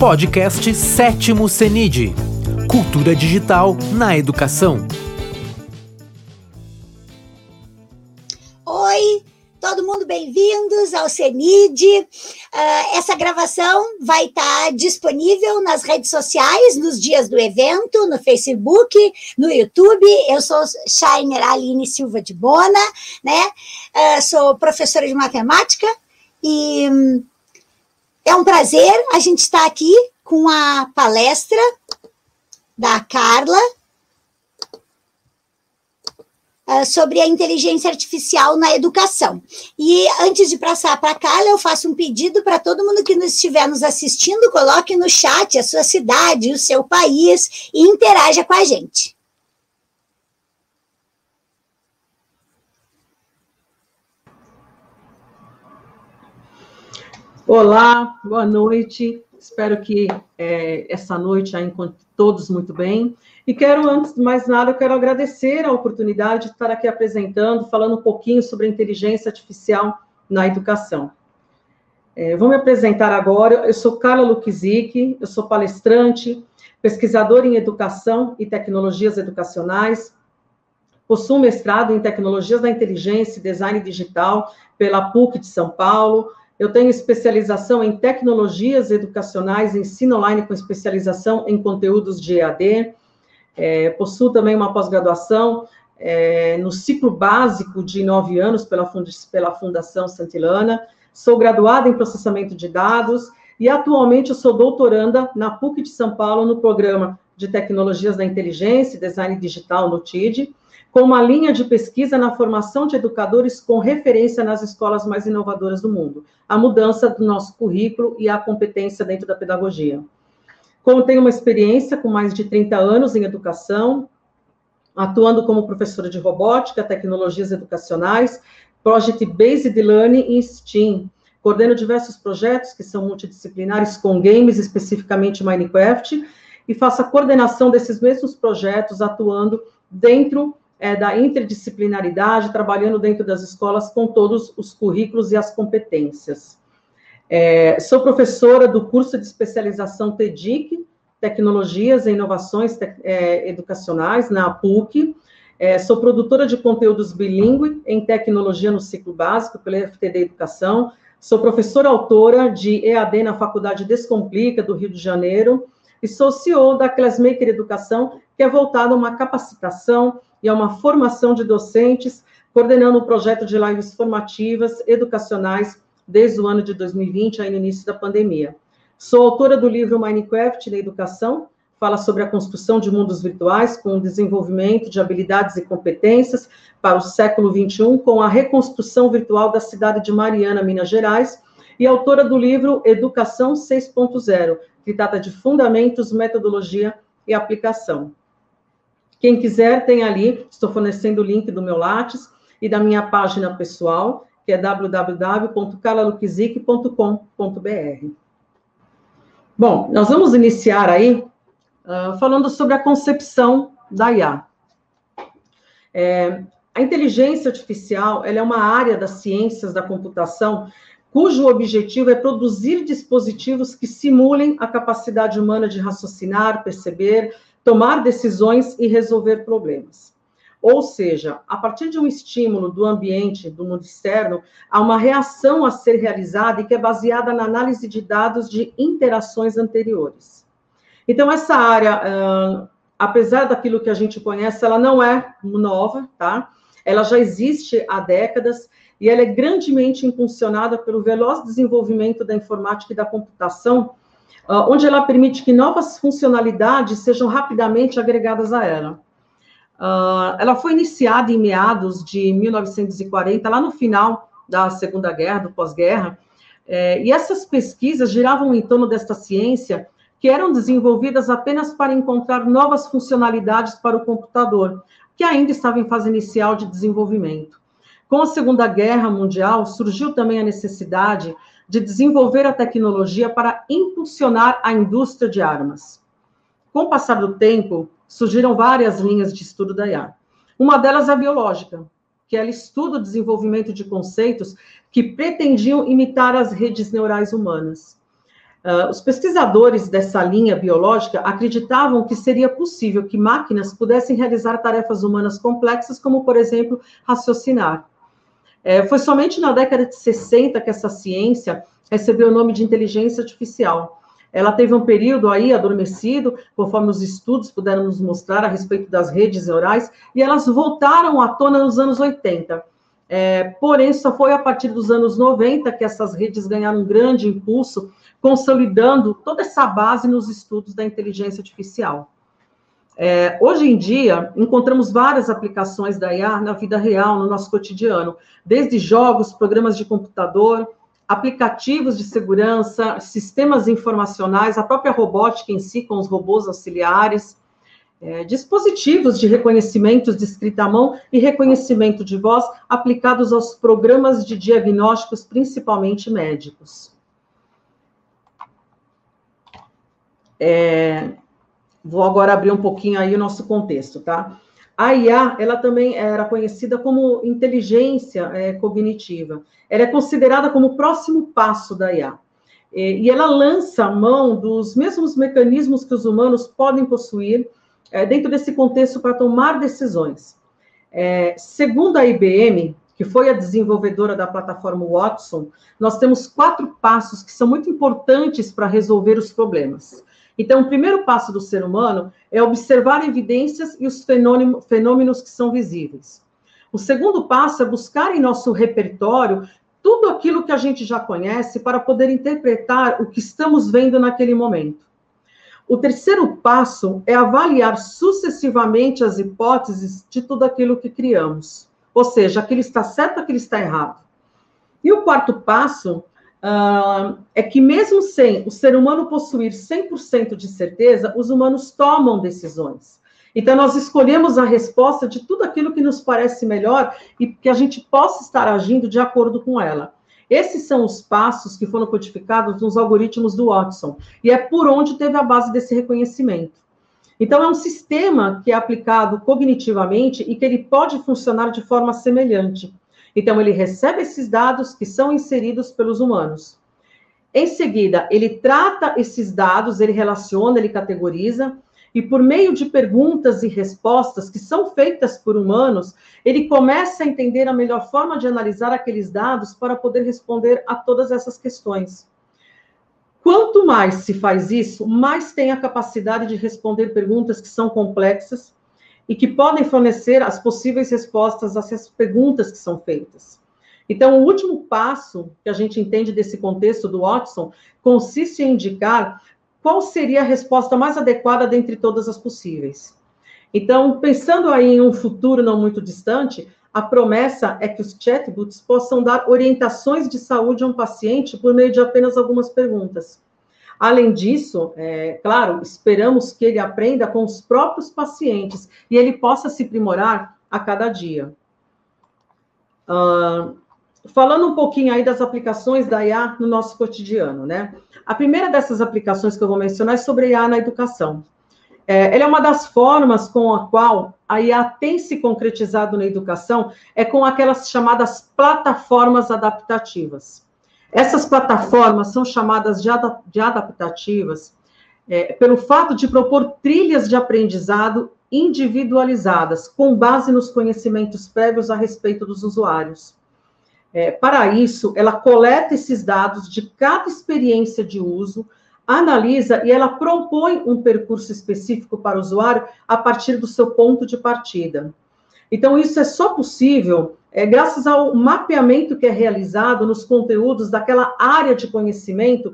Podcast Sétimo CENID Cultura Digital na Educação. Oi, todo mundo bem-vindos ao CENID. Uh, essa gravação vai estar disponível nas redes sociais nos dias do evento, no Facebook, no YouTube. Eu sou Shainer Aline Silva de Bona, né? Uh, sou professora de matemática e hum, é um prazer a gente estar aqui com a palestra da Carla uh, sobre a inteligência artificial na educação. E antes de passar para a Carla, eu faço um pedido para todo mundo que nos estiver nos assistindo, coloque no chat a sua cidade, o seu país e interaja com a gente. Olá, boa noite. Espero que é, essa noite a encontre todos muito bem. E quero, antes de mais nada, eu quero agradecer a oportunidade de estar aqui apresentando, falando um pouquinho sobre a inteligência artificial na educação. É, vou me apresentar agora. Eu sou Carla Lukizik, eu sou palestrante, pesquisadora em educação e tecnologias educacionais, possuo mestrado em tecnologias da inteligência e design digital pela PUC de São Paulo, eu tenho especialização em tecnologias educacionais, ensino online com especialização em conteúdos de EAD. É, possuo também uma pós-graduação é, no ciclo básico de nove anos pela, pela Fundação Santilana. Sou graduada em processamento de dados e atualmente eu sou doutoranda na PUC de São Paulo no programa de tecnologias da inteligência e design digital no TID com uma linha de pesquisa na formação de educadores com referência nas escolas mais inovadoras do mundo, a mudança do nosso currículo e a competência dentro da pedagogia. Como tenho uma experiência com mais de 30 anos em educação, atuando como professora de robótica, tecnologias educacionais, Project Based Learning e STEAM. Coordeno diversos projetos que são multidisciplinares com games, especificamente Minecraft, e faço a coordenação desses mesmos projetos atuando dentro é, da interdisciplinaridade, trabalhando dentro das escolas com todos os currículos e as competências. É, sou professora do curso de especialização TEDIC, Tecnologias e Inovações é, Educacionais, na PUC. É, sou produtora de conteúdos bilíngue em tecnologia no ciclo básico, pela FTD Educação. Sou professora autora de EAD na Faculdade Descomplica, do Rio de Janeiro. E sou CEO da Classmaker Educação, que é voltada a uma capacitação e a uma formação de docentes, coordenando um projeto de lives formativas, educacionais, desde o ano de 2020, aí no início da pandemia. Sou autora do livro Minecraft na Educação, fala sobre a construção de mundos virtuais com o desenvolvimento de habilidades e competências para o século XXI, com a reconstrução virtual da cidade de Mariana, Minas Gerais, e autora do livro Educação 6.0, que trata de fundamentos, metodologia e aplicação. Quem quiser, tem ali, estou fornecendo o link do meu Lattes e da minha página pessoal, que é www.calaluquizic.com.br. Bom, nós vamos iniciar aí uh, falando sobre a concepção da IA. É, a inteligência artificial ela é uma área das ciências da computação cujo objetivo é produzir dispositivos que simulem a capacidade humana de raciocinar, perceber, tomar decisões e resolver problemas. Ou seja, a partir de um estímulo do ambiente, do mundo externo, há uma reação a ser realizada e que é baseada na análise de dados de interações anteriores. Então, essa área, uh, apesar daquilo que a gente conhece, ela não é nova, tá? Ela já existe há décadas e ela é grandemente impulsionada pelo veloz desenvolvimento da informática e da computação, ah, onde ela permite que novas funcionalidades sejam rapidamente agregadas a ela. Uh, ela foi iniciada em meados de 1940, lá no final da Segunda Guerra, do pós-guerra, eh, e essas pesquisas giravam em torno desta ciência, que eram desenvolvidas apenas para encontrar novas funcionalidades para o computador, que ainda estava em fase inicial de desenvolvimento. Com a Segunda Guerra Mundial, surgiu também a necessidade de desenvolver a tecnologia para impulsionar a indústria de armas. Com o passar do tempo, surgiram várias linhas de estudo da IA. Uma delas é a biológica, que ela estuda o desenvolvimento de conceitos que pretendiam imitar as redes neurais humanas. Uh, os pesquisadores dessa linha biológica acreditavam que seria possível que máquinas pudessem realizar tarefas humanas complexas, como, por exemplo, raciocinar. É, foi somente na década de 60 que essa ciência recebeu o nome de inteligência artificial. Ela teve um período aí adormecido, conforme os estudos puderam nos mostrar a respeito das redes neurais, e elas voltaram à tona nos anos 80. É, porém, só foi a partir dos anos 90 que essas redes ganharam um grande impulso consolidando toda essa base nos estudos da inteligência artificial. É, hoje em dia, encontramos várias aplicações da IA na vida real, no nosso cotidiano, desde jogos, programas de computador, aplicativos de segurança, sistemas informacionais, a própria robótica em si, com os robôs auxiliares, é, dispositivos de reconhecimento de escrita à mão e reconhecimento de voz aplicados aos programas de diagnósticos, principalmente médicos. É, vou agora abrir um pouquinho aí o nosso contexto, tá? A IA, ela também era conhecida como inteligência é, cognitiva. Ela é considerada como o próximo passo da IA. E, e ela lança a mão dos mesmos mecanismos que os humanos podem possuir é, dentro desse contexto para tomar decisões. É, segundo a IBM, que foi a desenvolvedora da plataforma Watson, nós temos quatro passos que são muito importantes para resolver os problemas. Então, o primeiro passo do ser humano é observar evidências e os fenômenos que são visíveis. O segundo passo é buscar em nosso repertório tudo aquilo que a gente já conhece para poder interpretar o que estamos vendo naquele momento. O terceiro passo é avaliar sucessivamente as hipóteses de tudo aquilo que criamos. Ou seja, aquilo está certo, aquilo está errado. E o quarto passo uh, é que, mesmo sem o ser humano possuir 100% de certeza, os humanos tomam decisões. Então, nós escolhemos a resposta de tudo aquilo que nos parece melhor e que a gente possa estar agindo de acordo com ela. Esses são os passos que foram codificados nos algoritmos do Watson, e é por onde teve a base desse reconhecimento. Então, é um sistema que é aplicado cognitivamente e que ele pode funcionar de forma semelhante. Então, ele recebe esses dados que são inseridos pelos humanos. Em seguida, ele trata esses dados, ele relaciona, ele categoriza, e por meio de perguntas e respostas que são feitas por humanos, ele começa a entender a melhor forma de analisar aqueles dados para poder responder a todas essas questões. Quanto mais se faz isso, mais tem a capacidade de responder perguntas que são complexas e que podem fornecer as possíveis respostas a essas perguntas que são feitas. Então, o último passo que a gente entende desse contexto do Watson consiste em indicar qual seria a resposta mais adequada dentre todas as possíveis. Então, pensando aí em um futuro não muito distante, a promessa é que os chatbots possam dar orientações de saúde a um paciente por meio de apenas algumas perguntas. Além disso, é, claro, esperamos que ele aprenda com os próprios pacientes e ele possa se aprimorar a cada dia. Uh, falando um pouquinho aí das aplicações da IA no nosso cotidiano, né? A primeira dessas aplicações que eu vou mencionar é sobre a IA na educação. É, ela é uma das formas com a qual a IA tem se concretizado na educação, é com aquelas chamadas plataformas adaptativas. Essas plataformas são chamadas de, adap de adaptativas é, pelo fato de propor trilhas de aprendizado individualizadas, com base nos conhecimentos prévios a respeito dos usuários. É, para isso, ela coleta esses dados de cada experiência de uso, analisa e ela propõe um percurso específico para o usuário a partir do seu ponto de partida. Então, isso é só possível é, graças ao mapeamento que é realizado nos conteúdos daquela área de conhecimento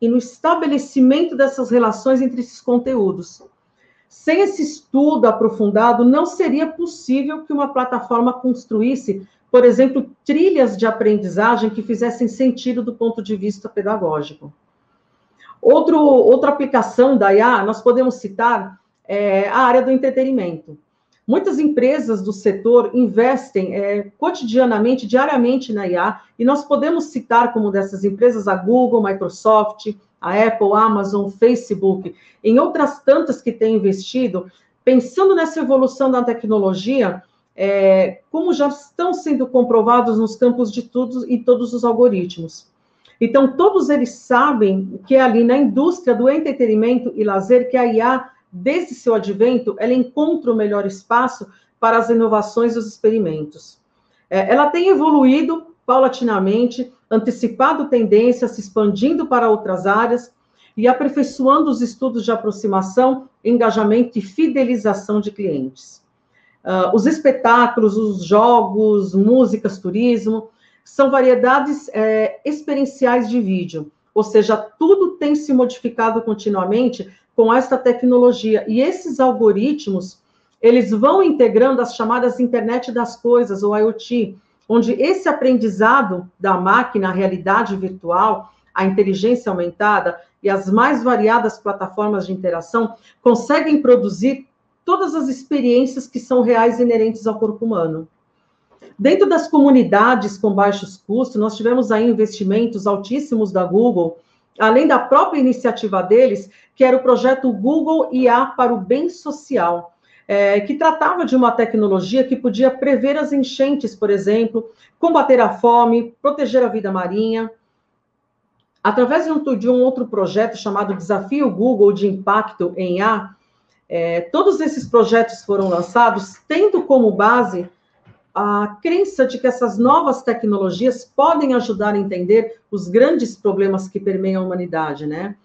e no estabelecimento dessas relações entre esses conteúdos. Sem esse estudo aprofundado, não seria possível que uma plataforma construísse, por exemplo, trilhas de aprendizagem que fizessem sentido do ponto de vista pedagógico. Outro, outra aplicação da IA, nós podemos citar é, a área do entretenimento. Muitas empresas do setor investem é, cotidianamente, diariamente na IA, e nós podemos citar como dessas empresas a Google, Microsoft, a Apple, Amazon, Facebook, em outras tantas que têm investido, pensando nessa evolução da tecnologia, é, como já estão sendo comprovados nos campos de tudo e todos os algoritmos. Então, todos eles sabem que é ali na indústria do entretenimento e lazer que a IA, desde seu advento, ela encontra o melhor espaço para as inovações e os experimentos. É, ela tem evoluído paulatinamente, antecipado tendências, se expandindo para outras áreas e aperfeiçoando os estudos de aproximação, engajamento e fidelização de clientes. Uh, os espetáculos, os jogos, músicas, turismo, são variedades é, experienciais de vídeo, ou seja, tudo tem se modificado continuamente com esta tecnologia, e esses algoritmos, eles vão integrando as chamadas internet das coisas, ou IoT, onde esse aprendizado da máquina, a realidade virtual, a inteligência aumentada e as mais variadas plataformas de interação conseguem produzir todas as experiências que são reais inerentes ao corpo humano. Dentro das comunidades com baixos custos, nós tivemos aí investimentos altíssimos da Google, além da própria iniciativa deles, que era o projeto Google IA para o Bem Social, é, que tratava de uma tecnologia que podia prever as enchentes, por exemplo, combater a fome, proteger a vida marinha. Através de um, de um outro projeto chamado Desafio Google de Impacto em IA, é, todos esses projetos foram lançados tendo como base a crença de que essas novas tecnologias podem ajudar a entender os grandes problemas que permeiam a humanidade, né?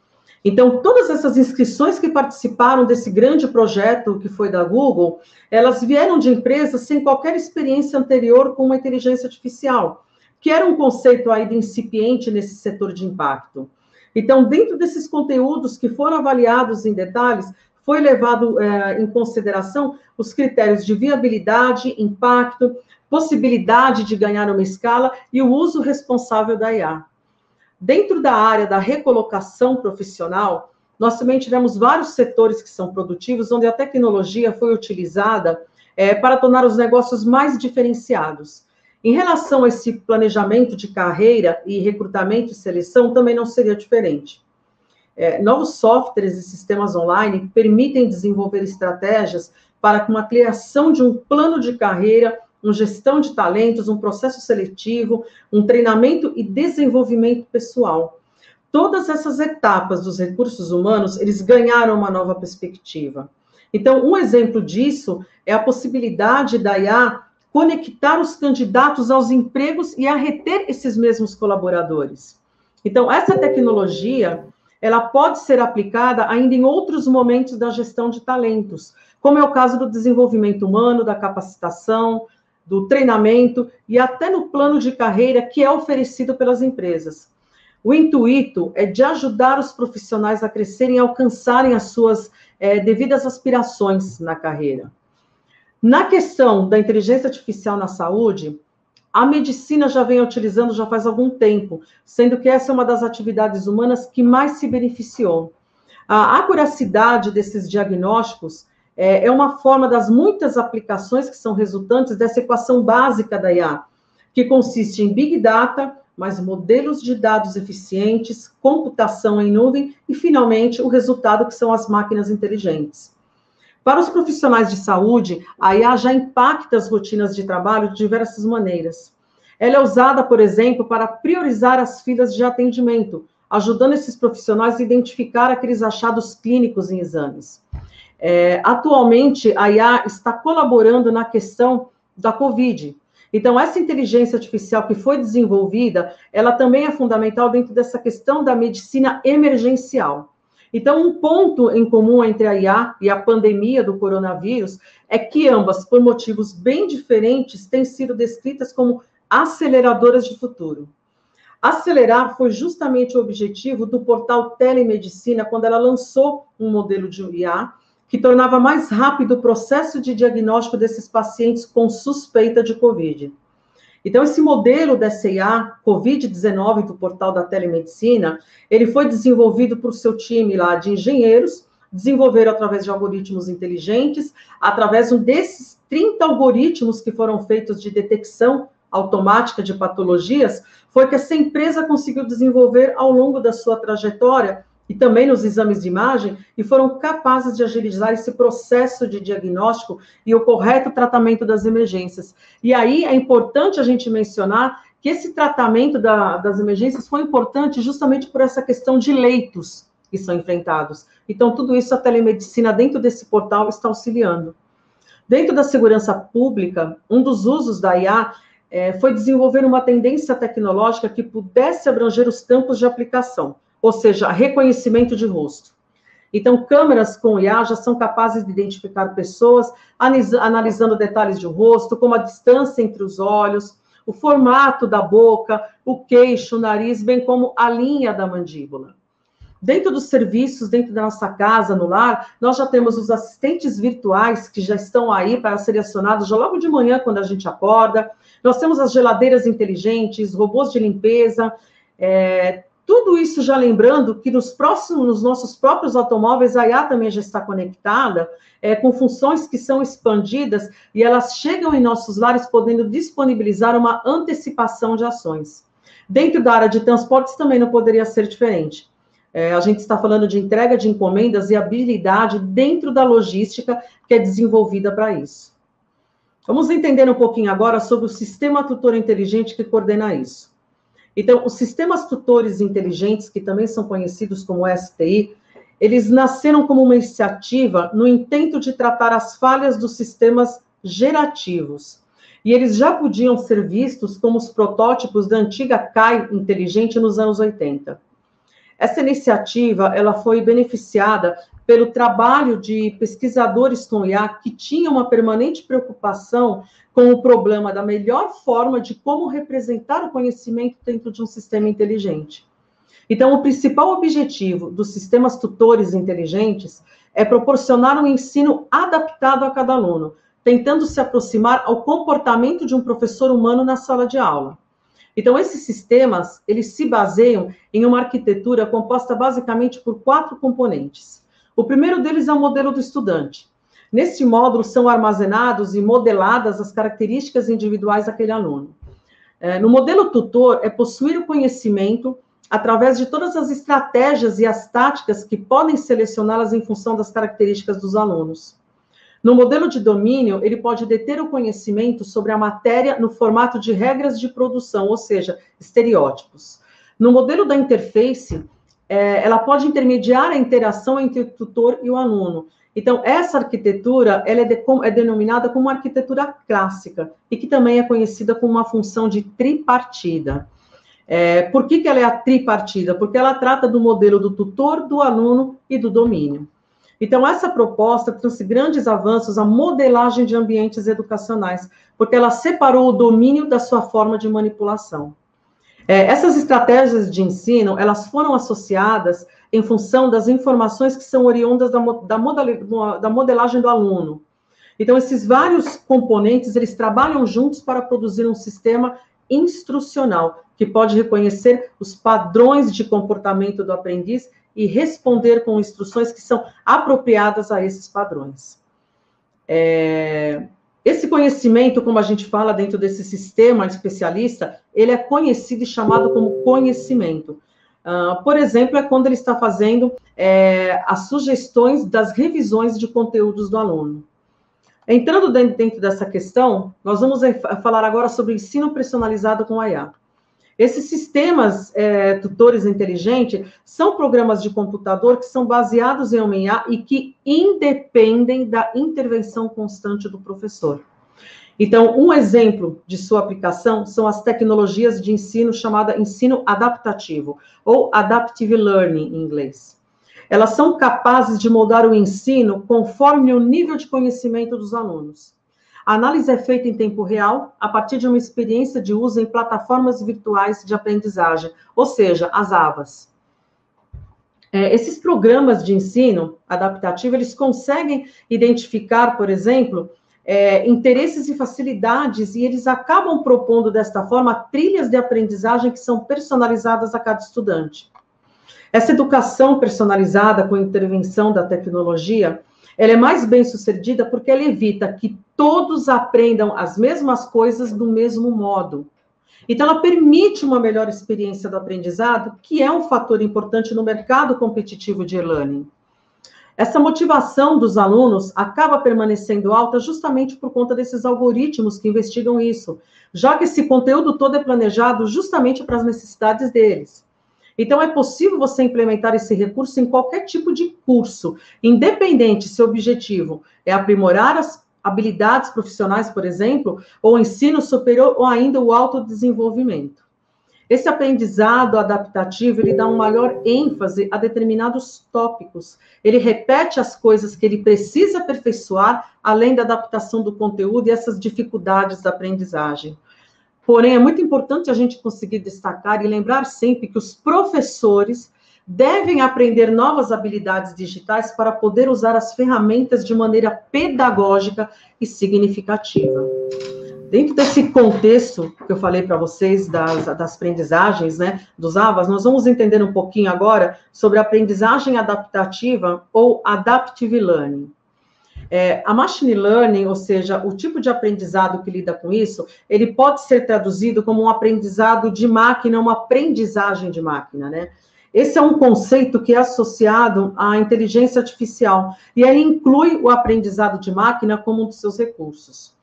Então, todas essas inscrições que participaram desse grande projeto que foi da Google, elas vieram de empresas sem qualquer experiência anterior com uma inteligência artificial, que era um conceito ainda incipiente nesse setor de impacto. Então, dentro desses conteúdos que foram avaliados em detalhes, foi levado é, em consideração os critérios de viabilidade, impacto, possibilidade de ganhar uma escala e o uso responsável da IA. Dentro da área da recolocação profissional, nós também tivemos vários setores que são produtivos, onde a tecnologia foi utilizada é, para tornar os negócios mais diferenciados. Em relação a esse planejamento de carreira e recrutamento e seleção, também não seria diferente. É, novos softwares e sistemas online permitem desenvolver estratégias para uma criação de um plano de carreira, uma gestão de talentos, um processo seletivo, um treinamento e desenvolvimento pessoal. Todas essas etapas dos recursos humanos, eles ganharam uma nova perspectiva. Então, um exemplo disso é a possibilidade da IA conectar os candidatos aos empregos e a reter esses mesmos colaboradores. Então, essa tecnologia, ela pode ser aplicada ainda em outros momentos da gestão de talentos, como é o caso do desenvolvimento humano, da capacitação, do treinamento e até no plano de carreira que é oferecido pelas empresas. O intuito é de ajudar os profissionais a crescerem e alcançarem as suas é, devidas aspirações na carreira. Na questão da inteligência artificial na saúde, a medicina já vem utilizando já faz algum tempo, sendo que essa é uma das atividades humanas que mais se beneficiou. A acuracidade desses diagnósticos é, é uma forma das muitas aplicações que são resultantes dessa equação básica da IA, que consiste em Big Data, mais modelos de dados eficientes, computação em nuvem e, finalmente, o resultado que são as máquinas inteligentes. Para os profissionais de saúde, a IA já impacta as rotinas de trabalho de diversas maneiras. Ela é usada, por exemplo, para priorizar as filas de atendimento, ajudando esses profissionais a identificar aqueles achados clínicos em exames. É, atualmente, a IA está colaborando na questão da Covid. Então, essa inteligência artificial que foi desenvolvida, ela também é fundamental dentro dessa questão da medicina emergencial. Então, um ponto em comum entre a IA e a pandemia do coronavírus é que ambas, por motivos bem diferentes, têm sido descritas como aceleradoras de futuro. Acelerar foi justamente o objetivo do portal Telemedicina quando ela lançou um modelo de IA que tornava mais rápido o processo de diagnóstico desses pacientes com suspeita de Covid. Então, esse modelo da CIA COVID-19 do portal da telemedicina, ele foi desenvolvido por seu time lá de engenheiros, desenvolveram através de algoritmos inteligentes, através desses 30 algoritmos que foram feitos de detecção automática de patologias, foi que essa empresa conseguiu desenvolver ao longo da sua trajetória e também nos exames de imagem, e foram capazes de agilizar esse processo de diagnóstico e o correto tratamento das emergências. E aí é importante a gente mencionar que esse tratamento da, das emergências foi importante justamente por essa questão de leitos que são enfrentados. Então, tudo isso a telemedicina dentro desse portal está auxiliando. Dentro da segurança pública, um dos usos da IA é, foi desenvolver uma tendência tecnológica que pudesse abranger os campos de aplicação, ou seja, reconhecimento de rosto. Então, câmeras com IA já são capazes de identificar pessoas, analisando detalhes de rosto, como a distância entre os olhos, o formato da boca, o queixo, o nariz, bem como a linha da mandíbula. Dentro dos serviços, dentro da nossa casa, no lar, nós já temos os assistentes virtuais que já estão aí para serem acionados já logo de manhã, quando a gente acorda. Nós temos as geladeiras inteligentes, robôs de limpeza, é, tudo isso já lembrando que nos próximos, nos nossos próprios automóveis, a IA também já está conectada, é, com funções que são expandidas e elas chegam em nossos lares podendo disponibilizar uma antecipação de ações. Dentro da área de transportes também não poderia ser diferente. É, a gente está falando de entrega de encomendas e habilidade dentro da logística que é desenvolvida para isso. Vamos entender um pouquinho agora sobre o sistema tutor inteligente que coordena isso. Então, os sistemas tutores inteligentes, que também são conhecidos como STI, eles nasceram como uma iniciativa no intento de tratar as falhas dos sistemas gerativos. E eles já podiam ser vistos como os protótipos da antiga CAI inteligente nos anos 80. Essa iniciativa ela foi beneficiada pelo trabalho de pesquisadores com IA que tinham uma permanente preocupação com o problema da melhor forma de como representar o conhecimento dentro de um sistema inteligente. Então, o principal objetivo dos sistemas tutores inteligentes é proporcionar um ensino adaptado a cada aluno, tentando se aproximar ao comportamento de um professor humano na sala de aula. Então, esses sistemas, eles se baseiam em uma arquitetura composta basicamente por quatro componentes. O primeiro deles é o modelo do estudante. Neste módulo são armazenados e modeladas as características individuais daquele aluno. É, no modelo tutor, é possuir o conhecimento através de todas as estratégias e as táticas que podem selecioná-las em função das características dos alunos. No modelo de domínio, ele pode deter o conhecimento sobre a matéria no formato de regras de produção, ou seja, estereótipos. No modelo da interface, é, ela pode intermediar a interação entre o tutor e o aluno. Então, essa arquitetura ela é, de, é denominada como arquitetura clássica e que também é conhecida como uma função de tripartida. É, por que, que ela é a tripartida? Porque ela trata do modelo do tutor, do aluno e do domínio. Então, essa proposta trouxe grandes avanços à modelagem de ambientes educacionais, porque ela separou o domínio da sua forma de manipulação. É, essas estratégias de ensino, elas foram associadas em função das informações que são oriundas da, da, da modelagem do aluno. Então, esses vários componentes, eles trabalham juntos para produzir um sistema instrucional, que pode reconhecer os padrões de comportamento do aprendiz e responder com instruções que são apropriadas a esses padrões. É, esse conhecimento, como a gente fala dentro desse sistema especialista, ele é conhecido e chamado como conhecimento. Uh, por exemplo, é quando ele está fazendo é, as sugestões das revisões de conteúdos do aluno. Entrando dentro, dentro dessa questão, nós vamos falar agora sobre o ensino personalizado com a IA. Esses sistemas é, tutores inteligentes são programas de computador que são baseados em uma IA e que independem da intervenção constante do professor. Então, um exemplo de sua aplicação são as tecnologias de ensino chamada ensino adaptativo, ou adaptive learning em inglês. Elas são capazes de moldar o ensino conforme o nível de conhecimento dos alunos. A análise é feita em tempo real, a partir de uma experiência de uso em plataformas virtuais de aprendizagem, ou seja, as AVAs. É, esses programas de ensino adaptativo, eles conseguem identificar, por exemplo, é, interesses e facilidades, e eles acabam propondo, desta forma, trilhas de aprendizagem que são personalizadas a cada estudante. Essa educação personalizada com intervenção da tecnologia, ela é mais bem sucedida porque ela evita que todos aprendam as mesmas coisas do mesmo modo. Então, ela permite uma melhor experiência do aprendizado, que é um fator importante no mercado competitivo de e-learning. Essa motivação dos alunos acaba permanecendo alta justamente por conta desses algoritmos que investigam isso, já que esse conteúdo todo é planejado justamente para as necessidades deles. Então, é possível você implementar esse recurso em qualquer tipo de curso, independente se o objetivo é aprimorar as habilidades profissionais, por exemplo, ou ensino superior, ou ainda o autodesenvolvimento. Esse aprendizado adaptativo, ele dá um maior ênfase a determinados tópicos. Ele repete as coisas que ele precisa aperfeiçoar, além da adaptação do conteúdo e essas dificuldades da aprendizagem. Porém, é muito importante a gente conseguir destacar e lembrar sempre que os professores devem aprender novas habilidades digitais para poder usar as ferramentas de maneira pedagógica e significativa. Dentro desse contexto que eu falei para vocês das, das aprendizagens, né, dos AVAs, nós vamos entender um pouquinho agora sobre aprendizagem adaptativa ou adaptive learning. É, a machine learning, ou seja, o tipo de aprendizado que lida com isso, ele pode ser traduzido como um aprendizado de máquina, uma aprendizagem de máquina, né? Esse é um conceito que é associado à inteligência artificial e ele inclui o aprendizado de máquina como um dos seus recursos.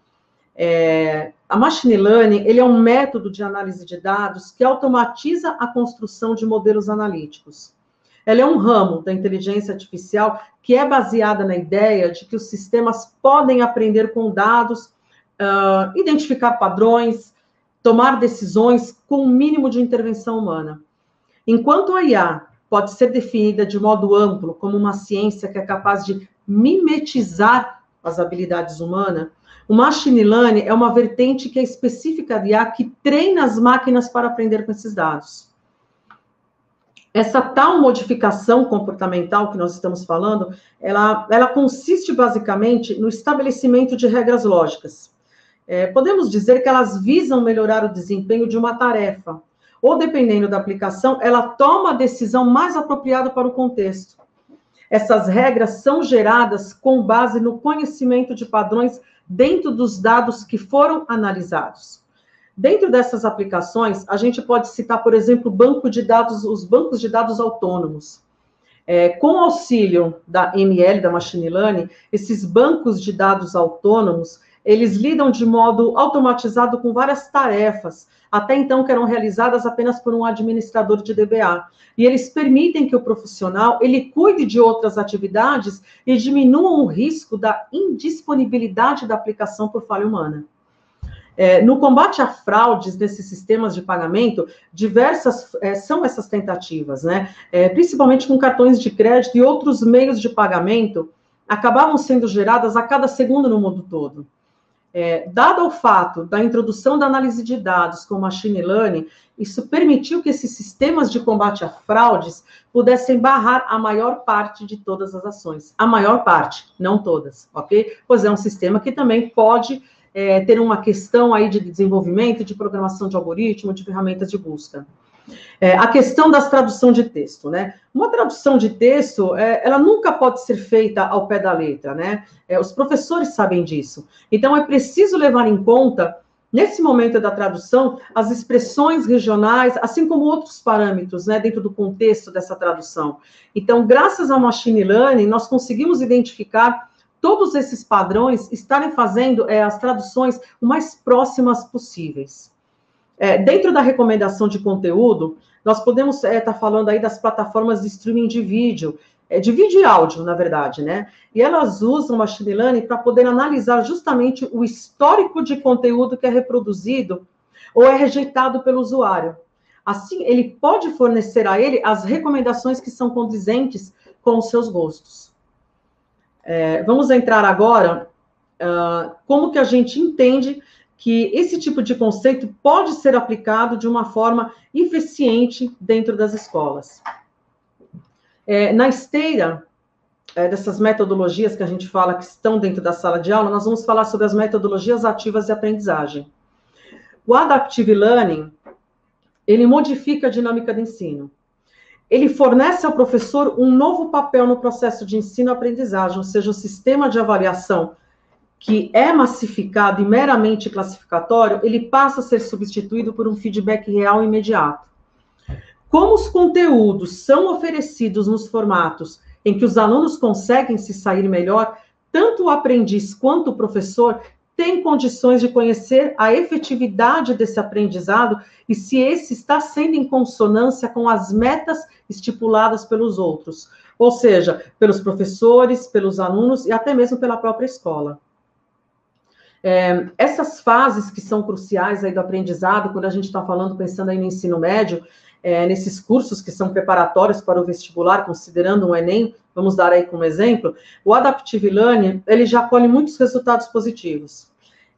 É, a machine learning ele é um método de análise de dados que automatiza a construção de modelos analíticos. Ela é um ramo da inteligência artificial que é baseada na ideia de que os sistemas podem aprender com dados, uh, identificar padrões, tomar decisões com o um mínimo de intervenção humana. Enquanto a IA pode ser definida de modo amplo como uma ciência que é capaz de mimetizar as habilidades humanas, o machine learning é uma vertente que é específica de IA que treina as máquinas para aprender com esses dados. Essa tal modificação comportamental que nós estamos falando, ela, ela consiste basicamente no estabelecimento de regras lógicas. É, podemos dizer que elas visam melhorar o desempenho de uma tarefa, ou dependendo da aplicação, ela toma a decisão mais apropriada para o contexto. Essas regras são geradas com base no conhecimento de padrões dentro dos dados que foram analisados. Dentro dessas aplicações, a gente pode citar, por exemplo, banco de dados, os bancos de dados autônomos. É, com auxílio da ML, da Machine Learning, esses bancos de dados autônomos, eles lidam de modo automatizado com várias tarefas, até então que eram realizadas apenas por um administrador de DBA. E eles permitem que o profissional ele cuide de outras atividades e diminuam o risco da indisponibilidade da aplicação por falha humana. É, no combate a fraudes desses sistemas de pagamento, diversas é, são essas tentativas, né? É, principalmente com cartões de crédito e outros meios de pagamento, acabavam sendo geradas a cada segundo no mundo todo. É, dado o fato da introdução da análise de dados com machine learning, isso permitiu que esses sistemas de combate a fraudes pudessem barrar a maior parte de todas as ações. A maior parte, não todas, ok? Pois é um sistema que também pode é, ter uma questão aí de desenvolvimento, de programação de algoritmo, de ferramentas de busca. É, a questão das tradução de texto, né? Uma tradução de texto, é, ela nunca pode ser feita ao pé da letra, né? É, os professores sabem disso. Então, é preciso levar em conta, nesse momento da tradução, as expressões regionais, assim como outros parâmetros, né, dentro do contexto dessa tradução. Então, graças ao machine learning, nós conseguimos identificar todos esses padrões estarem fazendo é, as traduções o mais próximas possíveis. É, dentro da recomendação de conteúdo, nós podemos estar é, tá falando aí das plataformas de streaming de vídeo, é, de vídeo e áudio, na verdade, né? E elas usam machine learning para poder analisar justamente o histórico de conteúdo que é reproduzido ou é rejeitado pelo usuário. Assim, ele pode fornecer a ele as recomendações que são condizentes com os seus gostos. É, vamos entrar agora uh, como que a gente entende que esse tipo de conceito pode ser aplicado de uma forma eficiente dentro das escolas. É, na esteira é, dessas metodologias que a gente fala que estão dentro da sala de aula, nós vamos falar sobre as metodologias ativas de aprendizagem. O Adaptive Learning, ele modifica a dinâmica do ensino. Ele fornece ao professor um novo papel no processo de ensino-aprendizagem, ou seja, o sistema de avaliação que é massificado e meramente classificatório, ele passa a ser substituído por um feedback real e imediato. Como os conteúdos são oferecidos nos formatos em que os alunos conseguem se sair melhor, tanto o aprendiz quanto o professor tem condições de conhecer a efetividade desse aprendizado e se esse está sendo em consonância com as metas estipuladas pelos outros, ou seja, pelos professores, pelos alunos e até mesmo pela própria escola. É, essas fases que são cruciais aí do aprendizado, quando a gente está falando, pensando aí no ensino médio, é, nesses cursos que são preparatórios para o vestibular, considerando um Enem, vamos dar aí como exemplo, o Adaptive Learning, ele já colhe muitos resultados positivos.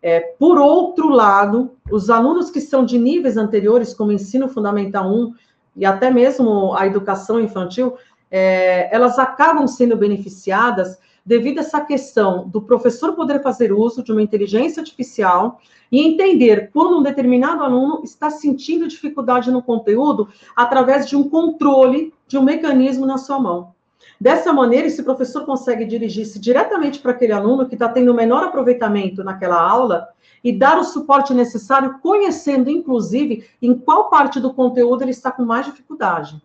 É, por outro lado, os alunos que são de níveis anteriores, como ensino fundamental 1 e até mesmo a educação infantil, é, elas acabam sendo beneficiadas devido a essa questão do professor poder fazer uso de uma inteligência artificial e entender quando um determinado aluno está sentindo dificuldade no conteúdo através de um controle de um mecanismo na sua mão. Dessa maneira, esse professor consegue dirigir-se diretamente para aquele aluno que está tendo menor aproveitamento naquela aula e dar o suporte necessário, conhecendo, inclusive, em qual parte do conteúdo ele está com mais dificuldade.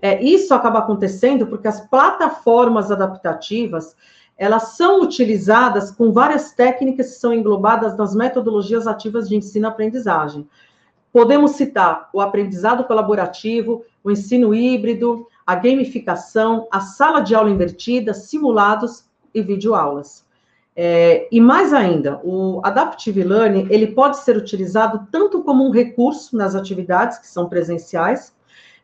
É, isso acaba acontecendo porque as plataformas adaptativas, elas são utilizadas com várias técnicas que são englobadas nas metodologias ativas de ensino-aprendizagem. Podemos citar o aprendizado colaborativo, o ensino híbrido, a gamificação, a sala de aula invertida, simulados e videoaulas. É, e mais ainda, o Adaptive Learning, ele pode ser utilizado tanto como um recurso nas atividades que são presenciais,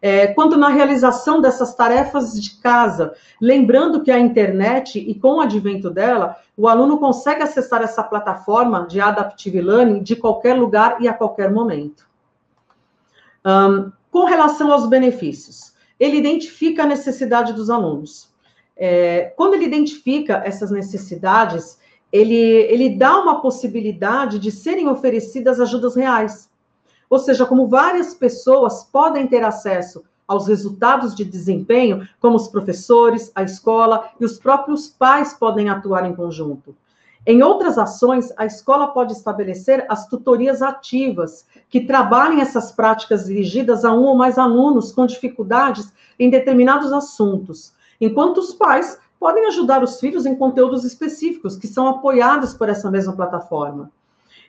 é, quanto na realização dessas tarefas de casa. Lembrando que a internet, e com o advento dela, o aluno consegue acessar essa plataforma de Adaptive Learning de qualquer lugar e a qualquer momento. Um, com relação aos benefícios, ele identifica a necessidade dos alunos. É, quando ele identifica essas necessidades, ele, ele dá uma possibilidade de serem oferecidas ajudas reais. Ou seja, como várias pessoas podem ter acesso aos resultados de desempenho, como os professores, a escola e os próprios pais podem atuar em conjunto. Em outras ações, a escola pode estabelecer as tutorias ativas, que trabalhem essas práticas dirigidas a um ou mais alunos com dificuldades em determinados assuntos, enquanto os pais podem ajudar os filhos em conteúdos específicos que são apoiados por essa mesma plataforma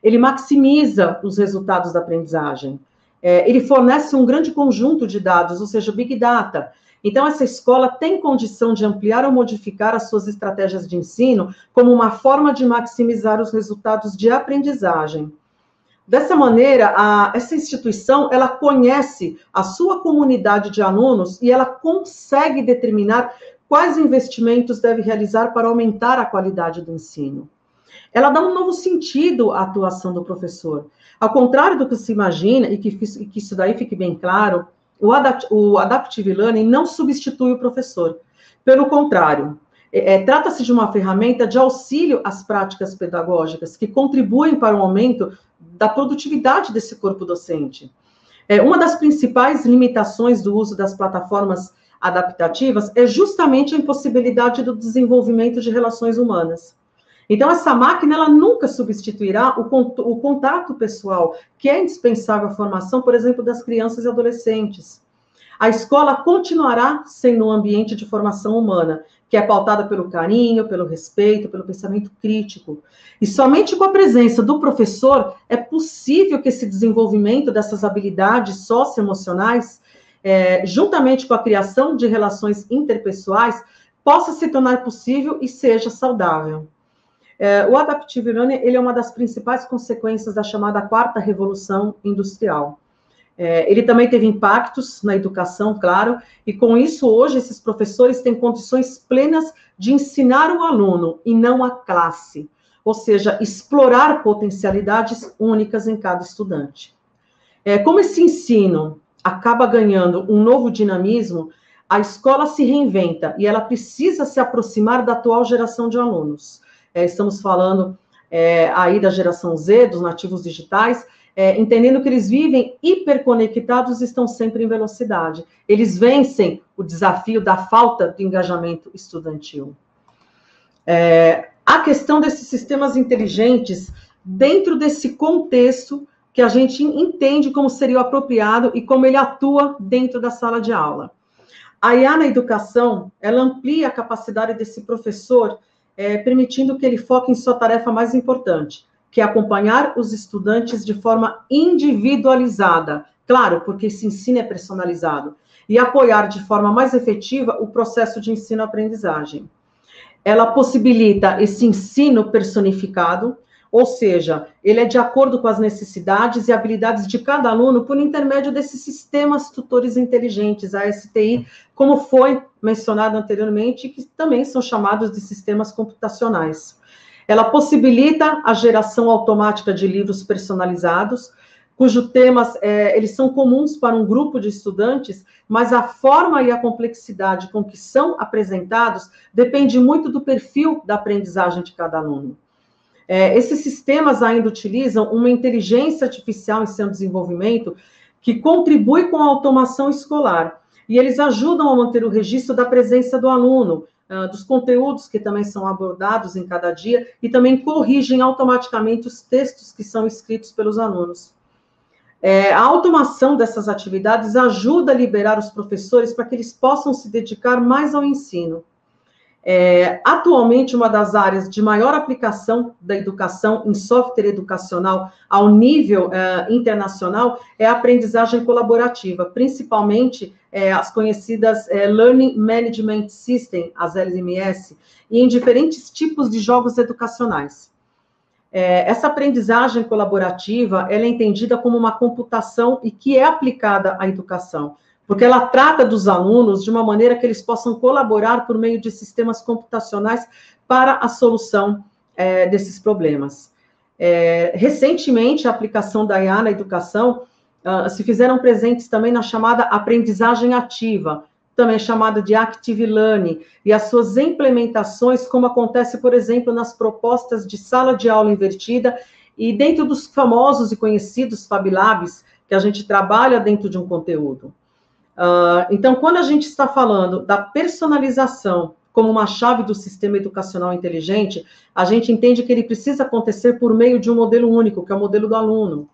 ele maximiza os resultados da aprendizagem. É, ele fornece um grande conjunto de dados, ou seja, Big Data. Então, essa escola tem condição de ampliar ou modificar as suas estratégias de ensino como uma forma de maximizar os resultados de aprendizagem. Dessa maneira, a, essa instituição, ela conhece a sua comunidade de alunos e ela consegue determinar quais investimentos deve realizar para aumentar a qualidade do ensino ela dá um novo sentido à atuação do professor. Ao contrário do que se imagina, e que, que isso daí fique bem claro, o, adapt, o Adaptive Learning não substitui o professor. Pelo contrário, é, é, trata-se de uma ferramenta de auxílio às práticas pedagógicas que contribuem para o aumento da produtividade desse corpo docente. É, uma das principais limitações do uso das plataformas adaptativas é justamente a impossibilidade do desenvolvimento de relações humanas. Então, essa máquina, ela nunca substituirá o, o contato pessoal, que é indispensável à formação, por exemplo, das crianças e adolescentes. A escola continuará sendo um ambiente de formação humana, que é pautada pelo carinho, pelo respeito, pelo pensamento crítico. E somente com a presença do professor é possível que esse desenvolvimento dessas habilidades socioemocionais, é, juntamente com a criação de relações interpessoais, possa se tornar possível e seja saudável. É, o Adaptive Learning ele é uma das principais consequências da chamada quarta revolução industrial. É, ele também teve impactos na educação, claro, e com isso hoje esses professores têm condições plenas de ensinar o aluno e não a classe, ou seja, explorar potencialidades únicas em cada estudante. É, como esse ensino acaba ganhando um novo dinamismo, a escola se reinventa e ela precisa se aproximar da atual geração de alunos é, estamos falando é, aí da geração Z, dos nativos digitais, é, entendendo que eles vivem hiperconectados e estão sempre em velocidade. Eles vencem o desafio da falta de engajamento estudantil. É, a questão desses sistemas inteligentes, dentro desse contexto que a gente entende como seria o apropriado e como ele atua dentro da sala de aula. A IA na educação, ela amplia a capacidade desse professor, é, permitindo que ele foque em sua tarefa mais importante, que é acompanhar os estudantes de forma individualizada, claro, porque esse ensino é personalizado, e apoiar de forma mais efetiva o processo de ensino-aprendizagem. Ela possibilita esse ensino personificado, ou seja, ele é de acordo com as necessidades e habilidades de cada aluno por intermédio desses sistemas tutores inteligentes, a STI, como foi mencionado anteriormente, que também são chamados de sistemas computacionais. Ela possibilita a geração automática de livros personalizados, cujos temas é, eles são comuns para um grupo de estudantes, mas a forma e a complexidade com que são apresentados depende muito do perfil da aprendizagem de cada aluno. É, esses sistemas ainda utilizam uma inteligência artificial em seu desenvolvimento que contribui com a automação escolar. E eles ajudam a manter o registro da presença do aluno, uh, dos conteúdos que também são abordados em cada dia, e também corrigem automaticamente os textos que são escritos pelos alunos. É, a automação dessas atividades ajuda a liberar os professores para que eles possam se dedicar mais ao ensino. É, atualmente, uma das áreas de maior aplicação da educação em software educacional ao nível é, internacional é a aprendizagem colaborativa, principalmente é, as conhecidas é, Learning Management System, as LMS, e em diferentes tipos de jogos educacionais. É, essa aprendizagem colaborativa é entendida como uma computação e que é aplicada à educação porque ela trata dos alunos de uma maneira que eles possam colaborar por meio de sistemas computacionais para a solução é, desses problemas. É, recentemente, a aplicação da IA na educação uh, se fizeram presentes também na chamada aprendizagem ativa, também chamada de Active Learning, e as suas implementações, como acontece, por exemplo, nas propostas de sala de aula invertida e dentro dos famosos e conhecidos Fab Labs, que a gente trabalha dentro de um conteúdo. Uh, então, quando a gente está falando da personalização como uma chave do sistema educacional inteligente, a gente entende que ele precisa acontecer por meio de um modelo único, que é o modelo do aluno.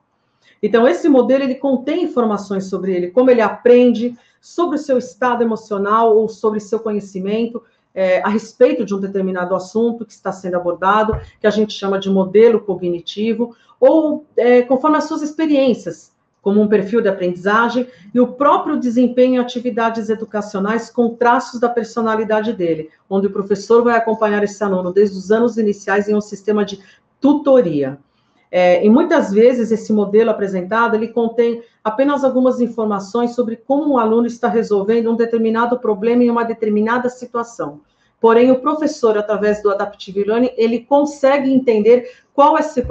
Então, esse modelo ele contém informações sobre ele, como ele aprende, sobre o seu estado emocional ou sobre seu conhecimento é, a respeito de um determinado assunto que está sendo abordado, que a gente chama de modelo cognitivo, ou é, conforme as suas experiências como um perfil de aprendizagem, e o próprio desempenho em atividades educacionais com traços da personalidade dele, onde o professor vai acompanhar esse aluno desde os anos iniciais em um sistema de tutoria. É, e muitas vezes esse modelo apresentado ele contém apenas algumas informações sobre como um aluno está resolvendo um determinado problema em uma determinada situação. Porém, o professor, através do Adaptive Learning, ele consegue entender qual é esse,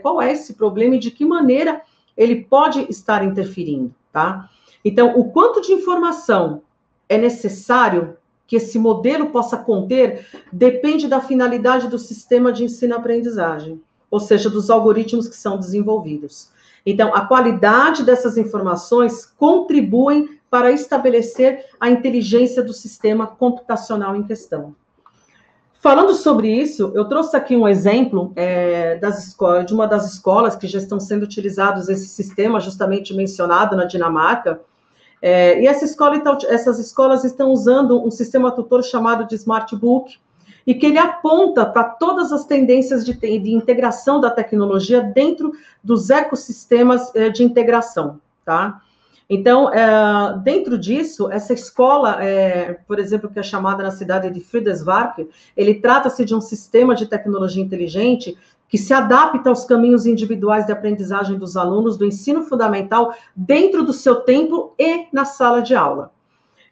qual é esse problema e de que maneira ele pode estar interferindo, tá? Então, o quanto de informação é necessário que esse modelo possa conter depende da finalidade do sistema de ensino-aprendizagem, ou seja, dos algoritmos que são desenvolvidos. Então, a qualidade dessas informações contribuem para estabelecer a inteligência do sistema computacional em questão. Falando sobre isso, eu trouxe aqui um exemplo é, das de uma das escolas que já estão sendo utilizados esse sistema, justamente mencionado na Dinamarca. É, e essa escola, então, essas escolas estão usando um sistema tutor chamado de Smart Book, e que ele aponta para todas as tendências de, de, integração da tecnologia dentro dos ecossistemas é, de integração, tá? Então, é, dentro disso, essa escola, é, por exemplo, que é chamada na cidade de Friedeswark, ele trata-se de um sistema de tecnologia inteligente que se adapta aos caminhos individuais de aprendizagem dos alunos do ensino fundamental dentro do seu tempo e na sala de aula.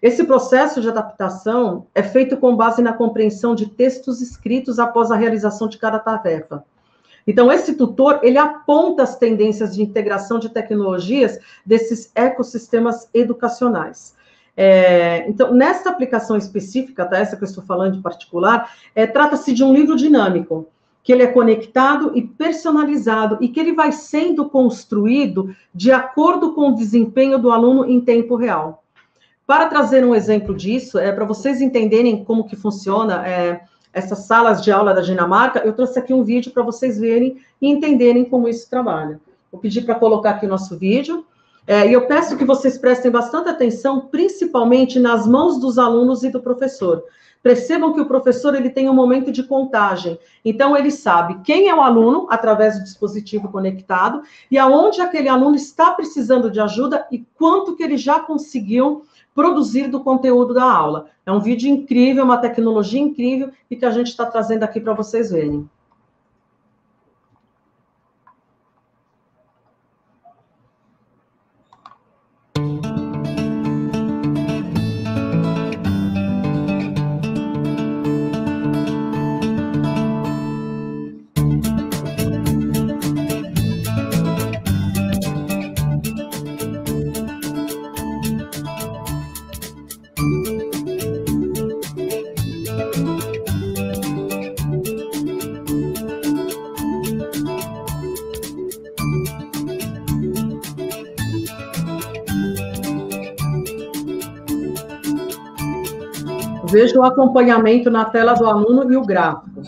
Esse processo de adaptação é feito com base na compreensão de textos escritos após a realização de cada tarefa. Então, esse tutor, ele aponta as tendências de integração de tecnologias desses ecossistemas educacionais. É, então, nesta aplicação específica, tá, essa que eu estou falando em particular, é, trata-se de um livro dinâmico, que ele é conectado e personalizado, e que ele vai sendo construído de acordo com o desempenho do aluno em tempo real. Para trazer um exemplo disso, é para vocês entenderem como que funciona, é, essas salas de aula da Dinamarca, eu trouxe aqui um vídeo para vocês verem e entenderem como isso trabalha. Vou pedir para colocar aqui o nosso vídeo. É, e eu peço que vocês prestem bastante atenção, principalmente nas mãos dos alunos e do professor. Percebam que o professor ele tem um momento de contagem. Então, ele sabe quem é o aluno através do dispositivo conectado e aonde aquele aluno está precisando de ajuda e quanto que ele já conseguiu produzir do conteúdo da aula. É um vídeo incrível, uma tecnologia incrível e que a gente está trazendo aqui para vocês verem. Veja o acompanhamento na tela do aluno e o gráfico.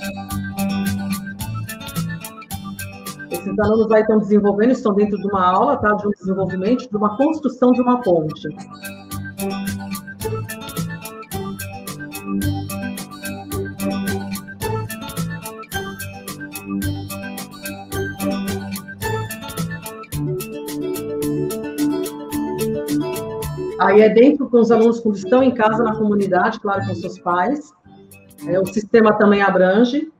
Esses alunos aí estão desenvolvendo, estão dentro de uma aula, tá? De um desenvolvimento, de uma construção de uma ponte. Aí é dentro com os alunos que estão em casa, na comunidade, claro, com seus pais. É, o sistema também abrange.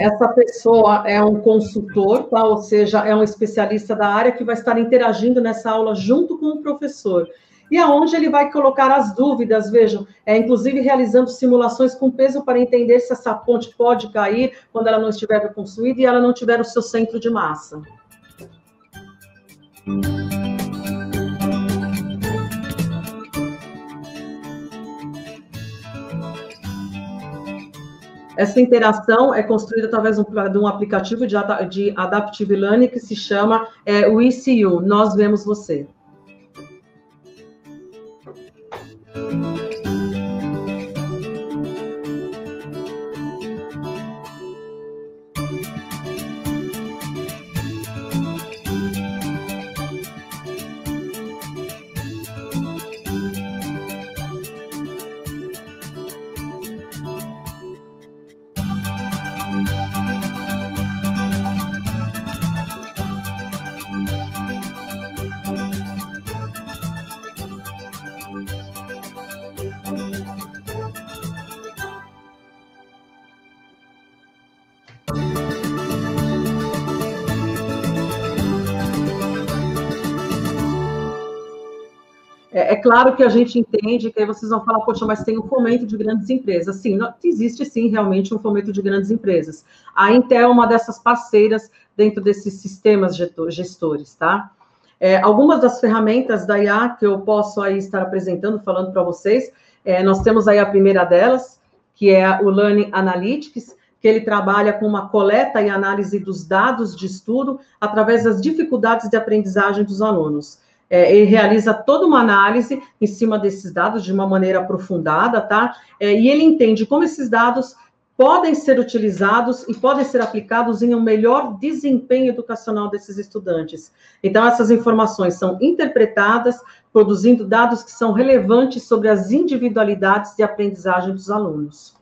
Essa pessoa é um consultor, tá? ou seja, é um especialista da área que vai estar interagindo nessa aula junto com o professor. E aonde ele vai colocar as dúvidas, vejam, é, inclusive realizando simulações com peso para entender se essa ponte pode cair quando ela não estiver construída e ela não tiver o seu centro de massa. Essa interação é construída através de um aplicativo de, Adaptive Learning que se chama é, We See You, Nós Vemos Você. É, é, claro que a gente entende que aí vocês vão falar, poxa, mas tem um fomento de grandes empresas. Sim, existe sim realmente um fomento de grandes empresas. A Intel é uma dessas parceiras dentro desses sistemas gestores, tá? É, algumas das ferramentas da IA que eu posso aí estar apresentando, falando para vocês, é, nós temos aí a primeira delas, que é o Learning Analytics, que ele trabalha com uma coleta e análise dos dados de estudo através das dificuldades de aprendizagem dos alunos é, ele realiza toda uma análise em cima desses dados de uma maneira aprofundada, tá? É, e ele entende como esses dados podem ser utilizados e podem ser aplicados em um melhor desempenho educacional desses estudantes. Então, essas informações são interpretadas, produzindo dados que são relevantes sobre as individualidades de aprendizagem dos alunos.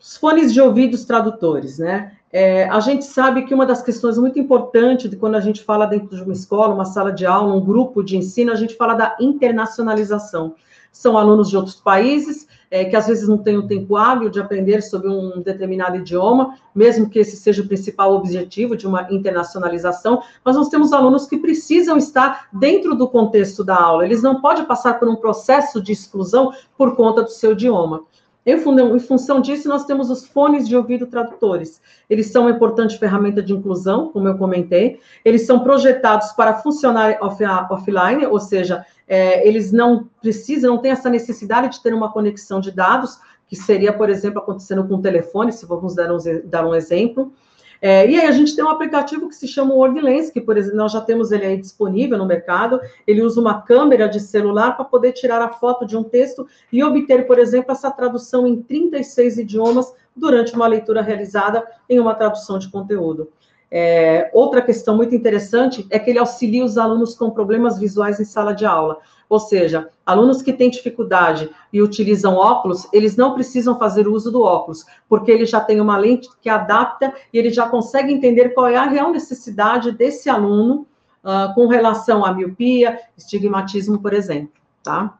Os fones de ouvidos tradutores, né? É, a gente sabe que uma das questões muito importantes de quando a gente fala dentro de uma escola, uma sala de aula, um grupo de ensino, a gente fala da internacionalização. São alunos de outros países, é, que às vezes não têm um tempo hábil de aprender sobre um determinado idioma, mesmo que esse seja o principal objetivo de uma internacionalização, mas nós temos alunos que precisam estar dentro do contexto da aula, eles não podem passar por um processo de exclusão por conta do seu idioma. Em função disso, nós temos os fones de ouvido tradutores. Eles são uma importante ferramenta de inclusão, como eu comentei. Eles são projetados para funcionar off offline, ou seja, é, eles não precisam, não têm essa necessidade de ter uma conexão de dados, que seria, por exemplo, acontecendo com o telefone, se vamos dar um, dar um exemplo. É, e aí a gente tem um aplicativo que se chama WordLens, que, por exemplo, nós já temos ele aí disponível no mercado. Ele usa uma câmera de celular para poder tirar a foto de um texto e obter, por exemplo, essa tradução em 36 idiomas durante uma leitura realizada em uma tradução de conteúdo. É, outra questão muito interessante é que ele auxilia os alunos com problemas visuais em sala de aula. Ou seja, alunos que têm dificuldade e utilizam óculos, eles não precisam fazer uso do óculos, porque ele já tem uma lente que adapta e ele já consegue entender qual é a real necessidade desse aluno uh, com relação à miopia, estigmatismo, por exemplo, tá?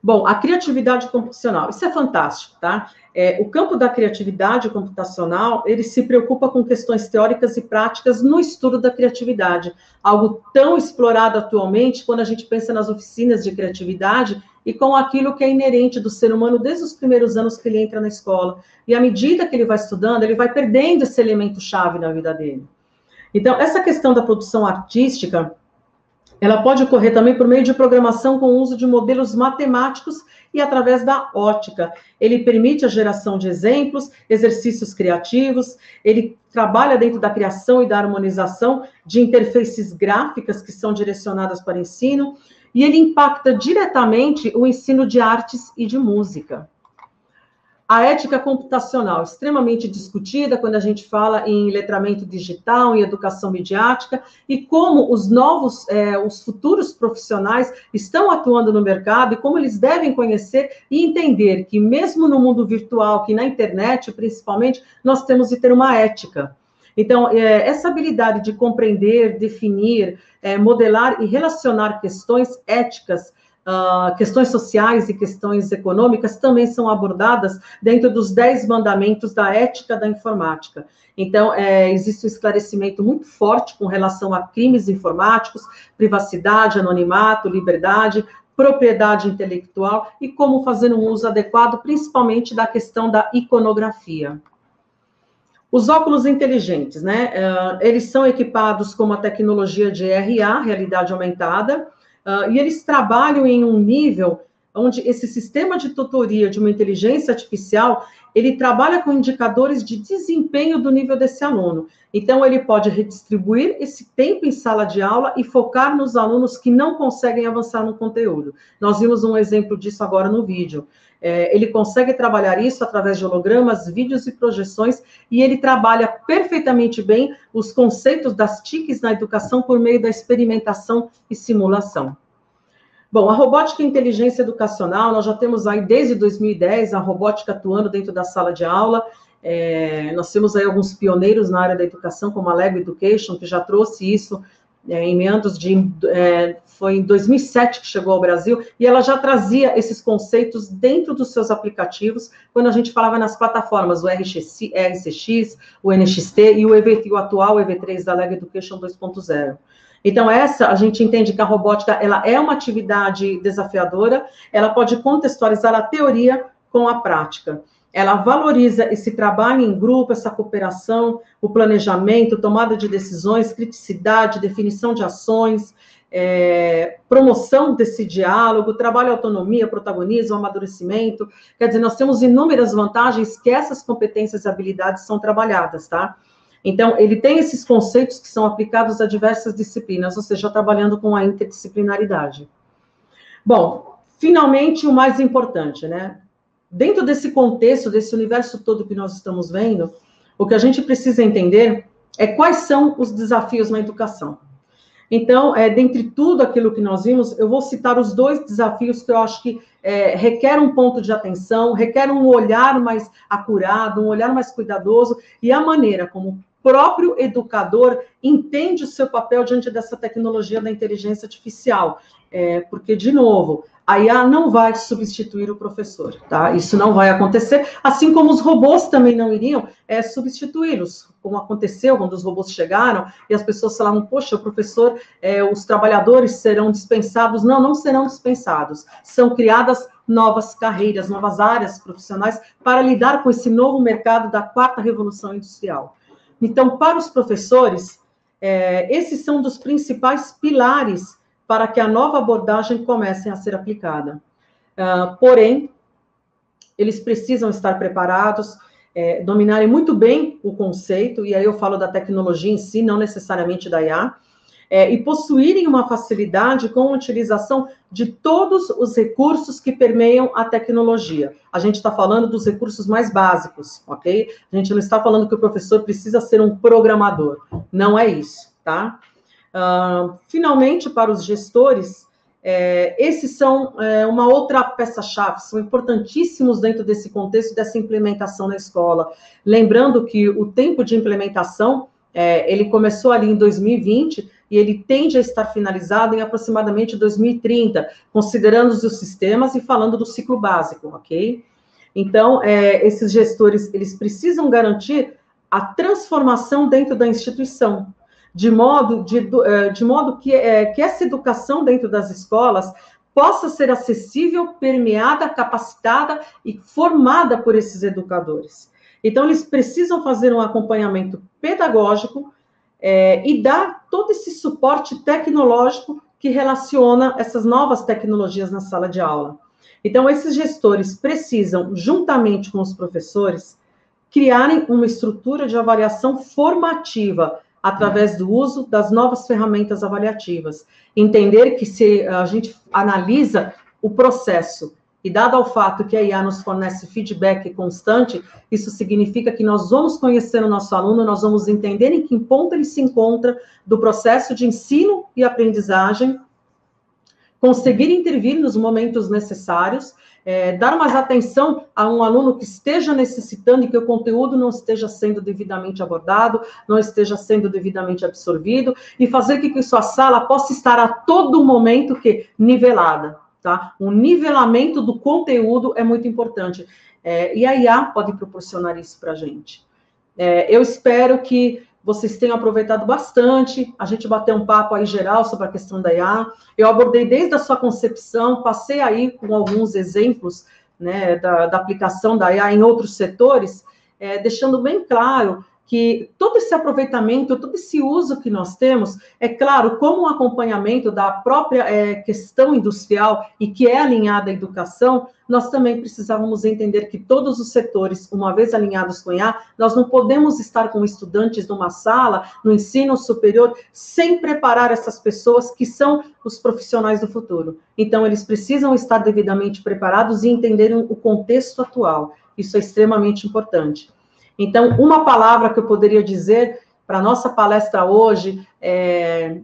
Bom, a criatividade computacional, isso é fantástico, tá? É, o campo da criatividade computacional, ele se preocupa com questões teóricas e práticas no estudo da criatividade, algo tão explorado atualmente quando a gente pensa nas oficinas de criatividade e com aquilo que é inerente do ser humano desde os primeiros anos que ele entra na escola. E à medida que ele vai estudando, ele vai perdendo esse elemento chave na vida dele. Então, essa questão da produção artística, ela pode ocorrer também por meio de programação com o uso de modelos matemáticos e através da ótica. Ele permite a geração de exemplos, exercícios criativos, ele trabalha dentro da criação e da harmonização de interfaces gráficas que são direcionadas para ensino, e ele impacta diretamente o ensino de artes e de música. A ética computacional, extremamente discutida quando a gente fala em letramento digital, em educação midiática, e como os novos, é, os futuros profissionais estão atuando no mercado e como eles devem conhecer e entender que, mesmo no mundo virtual, que na internet, principalmente, nós temos de ter uma ética. Então, é, essa habilidade de compreender, definir, é, modelar e relacionar questões éticas Uh, questões sociais e questões econômicas também são abordadas dentro dos dez mandamentos da ética da informática. Então, é, existe um esclarecimento muito forte com relação a crimes informáticos, privacidade, anonimato, liberdade, propriedade intelectual e como fazer um uso adequado, principalmente da questão da iconografia. Os óculos inteligentes, né? Uh, eles são equipados com uma tecnologia de RA, realidade aumentada, Uh, e eles trabalham em um nível onde esse sistema de tutoria de uma inteligência artificial, ele trabalha com indicadores de desempenho do nível desse aluno. Então, ele pode redistribuir esse tempo em sala de aula e focar nos alunos que não conseguem avançar no conteúdo. Nós vimos um exemplo disso agora no vídeo. É, ele consegue trabalhar isso através de hologramas, vídeos e projeções, e ele trabalha perfeitamente bem os conceitos das TICs na educação por meio da experimentação e simulação. Bom, a robótica e inteligência educacional, nós já temos aí desde 2010 a robótica atuando dentro da sala de aula. É, nós temos aí alguns pioneiros na área da educação, como a Lego Education, que já trouxe isso é, em meados de. É, foi em 2007 que chegou ao Brasil, e ela já trazia esses conceitos dentro dos seus aplicativos, quando a gente falava nas plataformas, o RCX, RCX o NXT e o, EV, o atual EV3 da Lego Education 2.0. Então, essa, a gente entende que a robótica, ela é uma atividade desafiadora, ela pode contextualizar a teoria com a prática ela valoriza esse trabalho em grupo, essa cooperação, o planejamento, tomada de decisões, criticidade, definição de ações, é, promoção desse diálogo, trabalho autonomia, protagonismo, amadurecimento. Quer dizer, nós temos inúmeras vantagens que essas competências e habilidades são trabalhadas, tá? Então, ele tem esses conceitos que são aplicados a diversas disciplinas, ou seja, trabalhando com a interdisciplinaridade. Bom, finalmente, o mais importante, né? dentro desse contexto, desse universo todo que nós estamos vendo, o que a gente precisa entender é quais são os desafios na educação. Então, é, dentre tudo aquilo que nós vimos, eu vou citar os dois desafios que eu acho que é, requer um ponto de atenção, requer um olhar mais acurado, um olhar mais cuidadoso, e a maneira como o próprio educador entende o seu papel diante dessa tecnologia da inteligência artificial. É, porque, de novo, a IA não vai substituir o professor, tá? Isso não vai acontecer, assim como os robôs também não iriam é, substituí-los, como aconteceu quando os robôs chegaram e as pessoas falavam, poxa, o professor, é, os trabalhadores serão dispensados. Não, não serão dispensados. São criadas novas carreiras, novas áreas profissionais para lidar com esse novo mercado da quarta revolução industrial. Então, para os professores, é, esses são dos principais pilares para que a nova abordagem comece a ser aplicada. Uh, porém, eles precisam estar preparados, é, dominarem muito bem o conceito, e aí eu falo da tecnologia em si, não necessariamente da IA, é, e possuírem uma facilidade com a utilização de todos os recursos que permeiam a tecnologia. A gente está falando dos recursos mais básicos, ok? A gente não está falando que o professor precisa ser um programador, não é isso, tá? Finalmente, para os gestores, é, esses são é, uma outra peça-chave, são importantíssimos dentro desse contexto dessa implementação na escola. Lembrando que o tempo de implementação, é, ele começou ali em 2020, e ele tende a estar finalizado em aproximadamente 2030, considerando os sistemas e falando do ciclo básico, ok? Então, é, esses gestores, eles precisam garantir a transformação dentro da instituição, de modo, de, é, de modo que, é, que essa educação dentro das escolas possa ser acessível, permeada, capacitada e formada por esses educadores. Então, eles precisam fazer um acompanhamento pedagógico, é, e dar todo esse suporte tecnológico que relaciona essas novas tecnologias na sala de aula. Então, esses gestores precisam, juntamente com os professores, criarem uma estrutura de avaliação formativa através do uso das novas ferramentas avaliativas. Entender que se a gente analisa o processo e dado ao fato que a IA nos fornece feedback constante, isso significa que nós vamos conhecer o nosso aluno, nós vamos entender em que ponto ele se encontra do processo de ensino e aprendizagem, conseguir intervir nos momentos necessários, é, dar mais atenção a um aluno que esteja necessitando e que o conteúdo não esteja sendo devidamente abordado, não esteja sendo devidamente absorvido, e fazer com que sua sala possa estar a todo momento que nivelada, tá? O nivelamento do conteúdo é muito importante. É, e a IA pode proporcionar isso para a gente. É, eu espero que vocês tenham aproveitado bastante. A gente bateu um papo aí geral sobre a questão da IA. Eu abordei desde a sua concepção, passei aí com alguns exemplos né, da, da aplicação da IA em outros setores, é, deixando bem claro que todo esse aproveitamento, todo esse uso que nós temos, é claro, como um acompanhamento da própria é, questão industrial e que é alinhada à educação, nós também precisávamos entender que todos os setores, uma vez alinhados com IA, nós não podemos estar com estudantes numa sala, no ensino superior, sem preparar essas pessoas que são os profissionais do futuro. Então, eles precisam estar devidamente preparados e entenderem o contexto atual. Isso é extremamente importante. Então, uma palavra que eu poderia dizer para a nossa palestra hoje, é,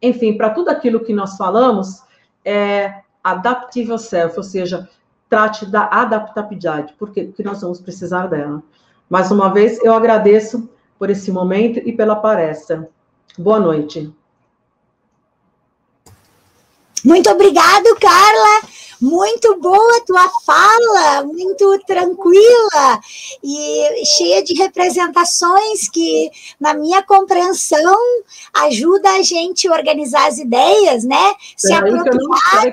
enfim, para tudo aquilo que nós falamos, é adaptive yourself, ou seja, trate da adaptabilidade, porque, porque nós vamos precisar dela. Mais uma vez, eu agradeço por esse momento e pela palestra. Boa noite. Muito obrigado, Carla. Muito boa tua fala, muito tranquila e cheia de representações que, na minha compreensão, ajuda a gente a organizar as ideias, né? Se peraí apropriar.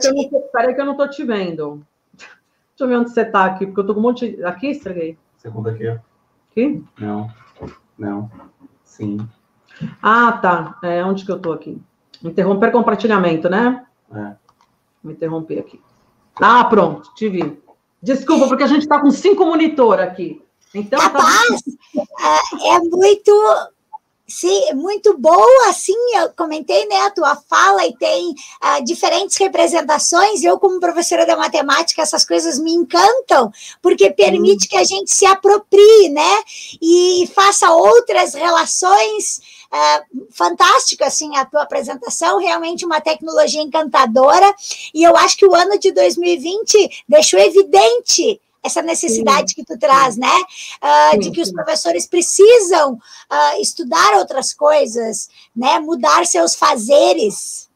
Peraí, que eu não estou te vendo. Deixa eu ver onde você está aqui, porque eu estou com um monte de. Aqui, estraguei. Segunda aqui. Aqui? Não. Não. Sim. Ah, tá. É onde que eu estou aqui? Interromper compartilhamento, né? É. Vou interromper aqui. Ah, pronto, te vi. Desculpa, porque a gente está com cinco monitor aqui. Então, Capaz, tá... é muito Sim, muito boa, sim, eu comentei, né, a tua fala e tem uh, diferentes representações, eu como professora de matemática, essas coisas me encantam, porque permite hum. que a gente se aproprie, né, e faça outras relações uh, fantásticas, assim, a tua apresentação, realmente uma tecnologia encantadora, e eu acho que o ano de 2020 deixou evidente essa necessidade sim, que tu traz, né? Uh, de que os professores precisam uh, estudar outras coisas, né? Mudar seus fazeres.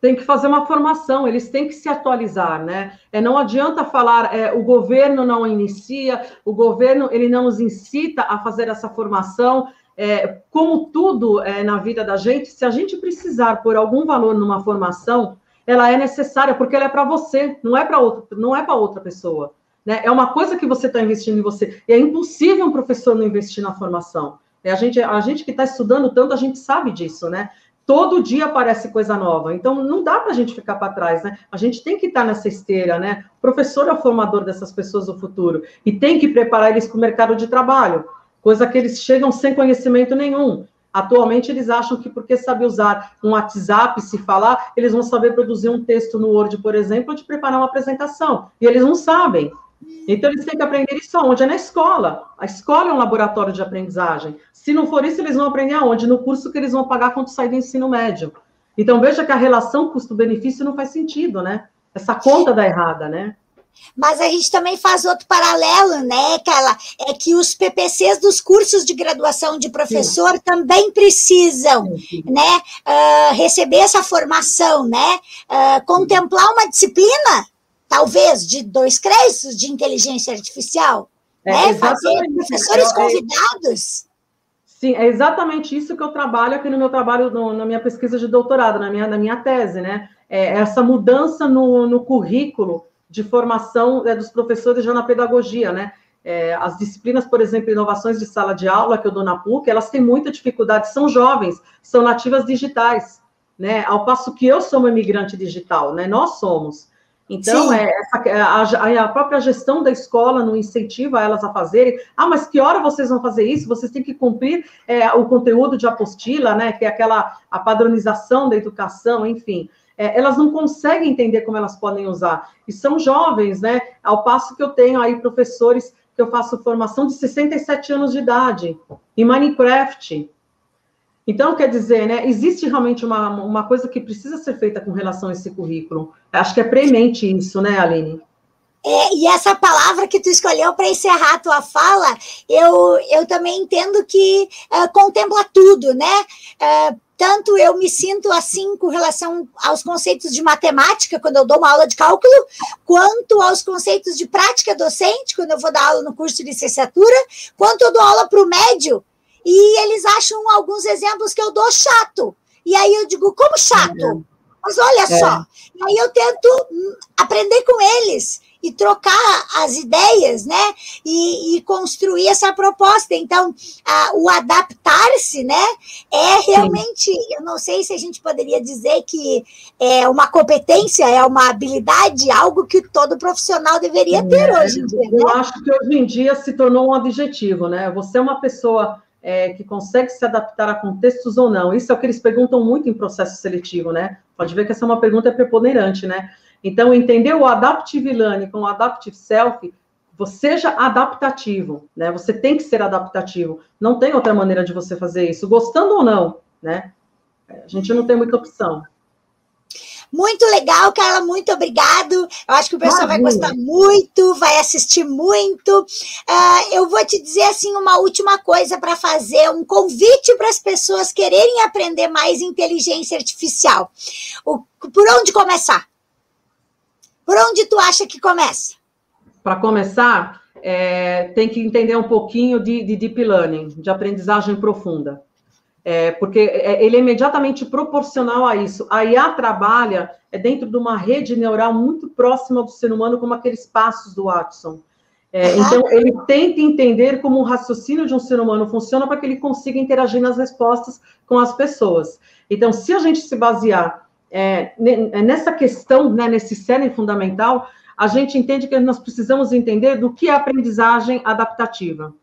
Tem que fazer uma formação, eles têm que se atualizar, né? É, não adianta falar, é, o governo não inicia, o governo ele não nos incita a fazer essa formação. É, como tudo é, na vida da gente, se a gente precisar por algum valor numa formação, ela é necessária porque ela é para você, não é para outra, não é para outra pessoa. Né? É uma coisa que você está investindo em você. E é impossível um professor não investir na formação. É a gente, a gente que está estudando tanto, a gente sabe disso, né? Todo dia aparece coisa nova. Então, não dá para a gente ficar para trás, né? A gente tem que estar nessa esteira, né? O professor é o formador dessas pessoas do futuro e tem que preparar eles para o mercado de trabalho, coisa que eles chegam sem conhecimento nenhum. Atualmente, eles acham que porque sabe usar um WhatsApp, se falar, eles vão saber produzir um texto no Word, por exemplo, de preparar uma apresentação. E eles não sabem. Então, eles têm que aprender isso aonde? É na escola. A escola é um laboratório de aprendizagem. Se não for isso, eles vão aprender aonde? No curso que eles vão pagar quando sair do ensino médio. Então, veja que a relação custo-benefício não faz sentido, né? Essa conta dá errada, né? Mas a gente também faz outro paralelo, né, Carla? É que os PPCs dos cursos de graduação de professor Sim. também precisam, Sim. né, uh, receber essa formação, né, uh, contemplar uma disciplina talvez, de dois créditos de inteligência artificial, é, né? Fazer professores é, convidados. Sim, é exatamente isso que eu trabalho aqui no meu trabalho, no, na minha pesquisa de doutorado, na minha, na minha tese, né? É essa mudança no, no currículo de formação é, dos professores já na pedagogia, né? É, as disciplinas, por exemplo, inovações de sala de aula que eu dou na PUC, elas têm muita dificuldade, são jovens, são nativas digitais, né? Ao passo que eu sou uma imigrante digital, né? Nós somos. Então, é, essa, a, a, própria gestão da escola não incentiva elas a fazerem. Ah, mas que hora vocês vão fazer isso? Vocês têm que cumprir é, o conteúdo de apostila, né? Que é aquela a padronização da educação, enfim. É, elas não conseguem entender como elas podem usar. E são jovens, né? Ao passo que eu tenho aí professores que eu faço formação de 67 anos de idade em Minecraft. Então, quer dizer, né, existe realmente uma, uma coisa que precisa ser feita com relação a esse currículo. Acho que é premente isso, né, Aline? É, e essa palavra que tu escolheu para encerrar a tua fala, eu, eu também entendo que é, contempla tudo, né? É, tanto eu me sinto assim com relação aos conceitos de matemática, quando eu dou uma aula de cálculo, quanto aos conceitos de prática docente, quando eu vou dar aula no curso de licenciatura, quanto eu dou aula para o médio, e eles acham alguns exemplos que eu dou chato. E aí eu digo, como chato? Mas olha é. só. E aí eu tento aprender com eles e trocar as ideias, né? E, e construir essa proposta. Então, a, o adaptar-se, né? É realmente, Sim. eu não sei se a gente poderia dizer que é uma competência, é uma habilidade, algo que todo profissional deveria ter é, hoje em dia. Eu né? acho que hoje em dia se tornou um adjetivo, né? Você é uma pessoa é, que consegue se adaptar a contextos ou não? Isso é o que eles perguntam muito em processo seletivo, né? Pode ver que essa é uma pergunta preponderante, né? Então, entender o adaptive learning com o adaptive self, você seja adaptativo, né? Você tem que ser adaptativo. Não tem outra maneira de você fazer isso, gostando ou não, né? A gente não tem muita opção. Muito legal, Carla, muito obrigado. Eu acho que o pessoal vai gostar muito, vai assistir muito. Uh, eu vou te dizer assim uma última coisa para fazer, um convite para as pessoas quererem aprender mais inteligência artificial. O, por onde começar? Por onde tu acha que começa? Para começar, é, tem que entender um pouquinho de, de deep learning, de aprendizagem profunda é, porque é, ele é imediatamente proporcional a isso. A IA trabalha é dentro de uma rede neural muito próxima do ser humano, como aqueles passos do Watson. É, então, ele tenta entender como o raciocínio de um ser humano funciona para que ele consiga interagir nas respostas com as pessoas. Então, se a gente se basear é, nessa questão, né, nesse cerne fundamental, a gente entende que nós precisamos entender do que é aprendizagem adaptativa.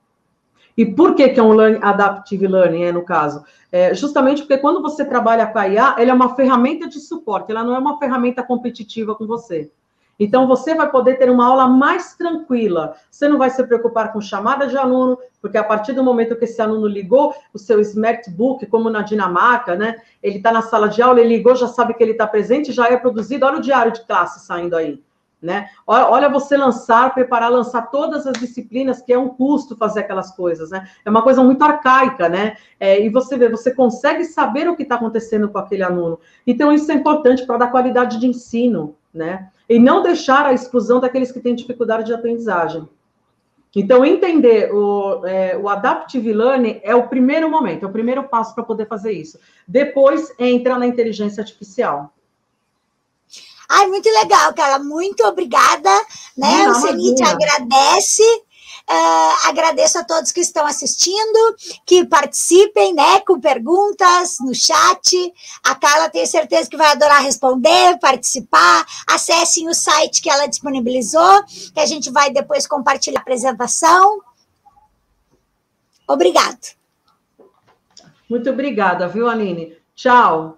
E por que, que é um learning, adaptive learning, é, no caso? É, justamente porque quando você trabalha com a IA, ela é uma ferramenta de suporte, ela não é uma ferramenta competitiva com você. Então, você vai poder ter uma aula mais tranquila. Você não vai se preocupar com chamada de aluno, porque a partir do momento que esse aluno ligou o seu smartbook, como na Dinamarca, né? Ele está na sala de aula, ele ligou, já sabe que ele está presente, já é produzido. Olha o diário de classe saindo aí. Né? Olha você lançar, preparar, lançar todas as disciplinas, que é um custo fazer aquelas coisas, né? É uma coisa muito arcaica, né? É, e você vê, você consegue saber o que está acontecendo com aquele aluno. Então, isso é importante para dar qualidade de ensino, né? E não deixar a exclusão daqueles que têm dificuldade de aprendizagem. Então, entender o, é, o Adaptive Learning é o primeiro momento, é o primeiro passo para poder fazer isso. Depois, entra na inteligência artificial. Ai, muito legal, cara. Muito obrigada. Né? Não, o Ceni te agradece. Uh, agradeço a todos que estão assistindo, que participem, né, com perguntas no chat. A Carla tenho certeza que vai adorar responder, participar. Acessem o site que ela disponibilizou, que a gente vai depois compartilhar a apresentação. Obrigado. Muito obrigada, viu, Aline? Tchau.